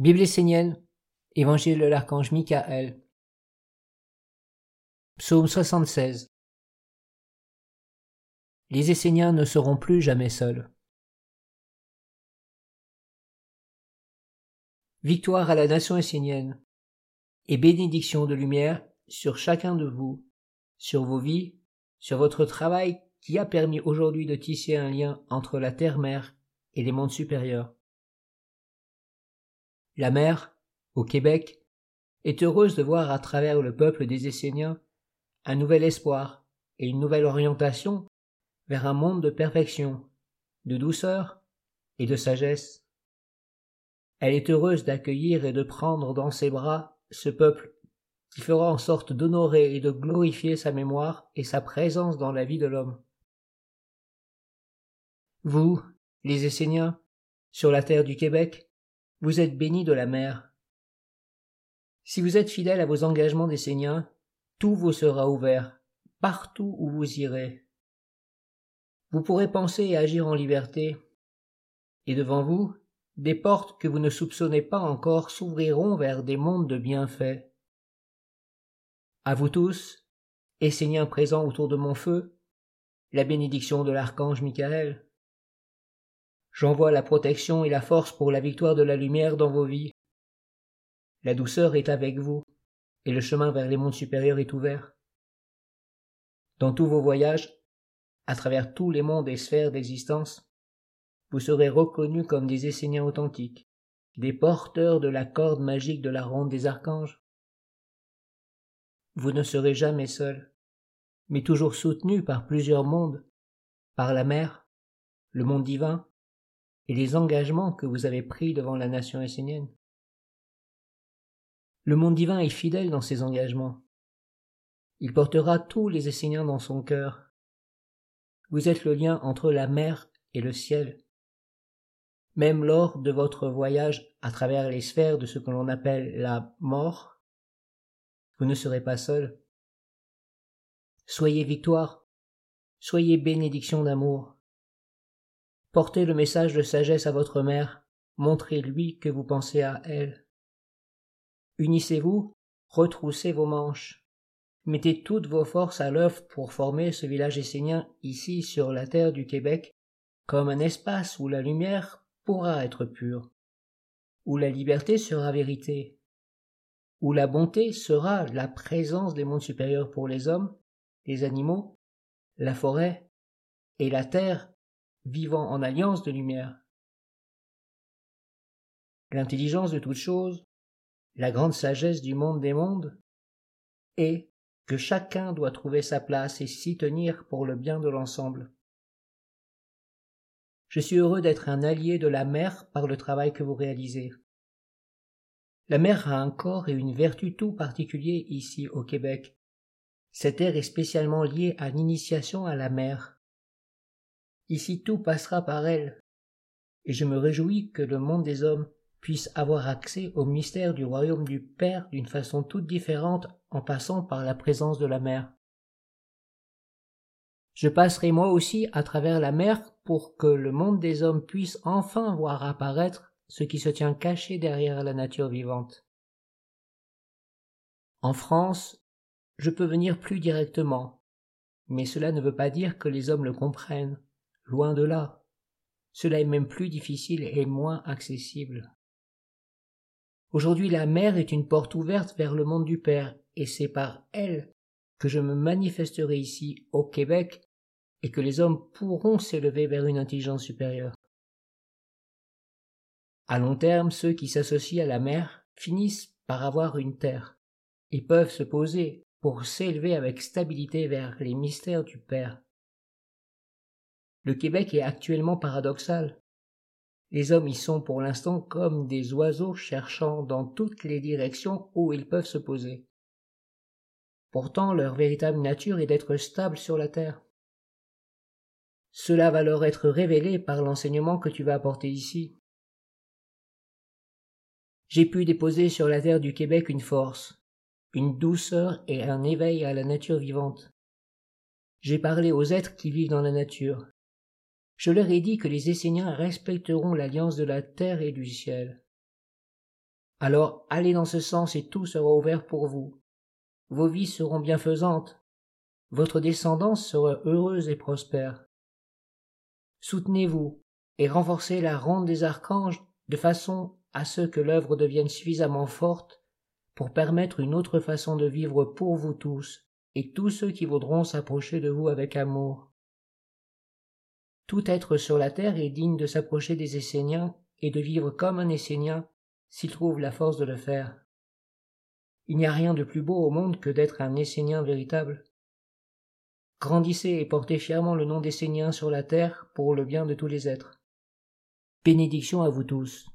Bible essénienne, Évangile de l'archange Michael, Psaume 76. Les Esséniens ne seront plus jamais seuls. Victoire à la nation essénienne et bénédiction de lumière sur chacun de vous, sur vos vies, sur votre travail qui a permis aujourd'hui de tisser un lien entre la terre-mère et les mondes supérieurs. La mère, au Québec, est heureuse de voir à travers le peuple des Esséniens un nouvel espoir et une nouvelle orientation vers un monde de perfection, de douceur et de sagesse. Elle est heureuse d'accueillir et de prendre dans ses bras ce peuple qui fera en sorte d'honorer et de glorifier sa mémoire et sa présence dans la vie de l'homme. Vous, les Esséniens, sur la terre du Québec, vous êtes bénis de la mer. Si vous êtes fidèles à vos engagements d'Esséniens, tout vous sera ouvert, partout où vous irez. Vous pourrez penser et agir en liberté, et devant vous, des portes que vous ne soupçonnez pas encore s'ouvriront vers des mondes de bienfaits. À vous tous, Esséniens présents autour de mon feu, la bénédiction de l'archange Michael. J'envoie la protection et la force pour la victoire de la lumière dans vos vies. La douceur est avec vous, et le chemin vers les mondes supérieurs est ouvert. Dans tous vos voyages, à travers tous les mondes et sphères d'existence, vous serez reconnus comme des Esséniens authentiques, des porteurs de la corde magique de la ronde des archanges. Vous ne serez jamais seul, mais toujours soutenu par plusieurs mondes, par la mer, le monde divin, et les engagements que vous avez pris devant la nation essénienne. Le monde divin est fidèle dans ses engagements. Il portera tous les Esséniens dans son cœur. Vous êtes le lien entre la mer et le ciel. Même lors de votre voyage à travers les sphères de ce que l'on appelle la mort, vous ne serez pas seul. Soyez victoire, soyez bénédiction d'amour. Portez le message de sagesse à votre mère, montrez-lui que vous pensez à elle. Unissez-vous, retroussez vos manches. Mettez toutes vos forces à l'œuvre pour former ce village essénien ici sur la terre du Québec comme un espace où la lumière pourra être pure, où la liberté sera vérité, où la bonté sera la présence des mondes supérieurs pour les hommes, les animaux, la forêt et la terre vivant en alliance de lumière. L'intelligence de toutes choses, la grande sagesse du monde des mondes, est que chacun doit trouver sa place et s'y tenir pour le bien de l'ensemble. Je suis heureux d'être un allié de la mer par le travail que vous réalisez. La mer a un corps et une vertu tout particulier ici au Québec. Cette air est spécialement liée à l'initiation à la mer. Ici tout passera par elle, et je me réjouis que le monde des hommes puisse avoir accès au mystère du royaume du Père d'une façon toute différente en passant par la présence de la mer. Je passerai moi aussi à travers la mer pour que le monde des hommes puisse enfin voir apparaître ce qui se tient caché derrière la nature vivante. En France, je peux venir plus directement, mais cela ne veut pas dire que les hommes le comprennent, loin de là. Cela est même plus difficile et moins accessible. Aujourd'hui la mer est une porte ouverte vers le monde du Père, et c'est par elle que je me manifesterai ici, au Québec, et que les hommes pourront s'élever vers une intelligence supérieure. À long terme, ceux qui s'associent à la mer finissent par avoir une terre et peuvent se poser pour s'élever avec stabilité vers les mystères du Père. Le Québec est actuellement paradoxal. Les hommes y sont pour l'instant comme des oiseaux cherchant dans toutes les directions où ils peuvent se poser. Pourtant leur véritable nature est d'être stable sur la terre. Cela va leur être révélé par l'enseignement que tu vas apporter ici j'ai pu déposer sur la terre du Québec une force, une douceur et un éveil à la nature vivante. J'ai parlé aux êtres qui vivent dans la nature. Je leur ai dit que les Esséniens respecteront l'alliance de la terre et du ciel. Alors allez dans ce sens et tout sera ouvert pour vous. Vos vies seront bienfaisantes. Votre descendance sera heureuse et prospère. Soutenez-vous et renforcez la ronde des archanges de façon à ce que l'œuvre devienne suffisamment forte pour permettre une autre façon de vivre pour vous tous et tous ceux qui voudront s'approcher de vous avec amour. Tout être sur la terre est digne de s'approcher des Esséniens et de vivre comme un Essénien s'il trouve la force de le faire. Il n'y a rien de plus beau au monde que d'être un Essénien véritable. Grandissez et portez fièrement le nom d'Essénien sur la terre pour le bien de tous les êtres. Bénédiction à vous tous.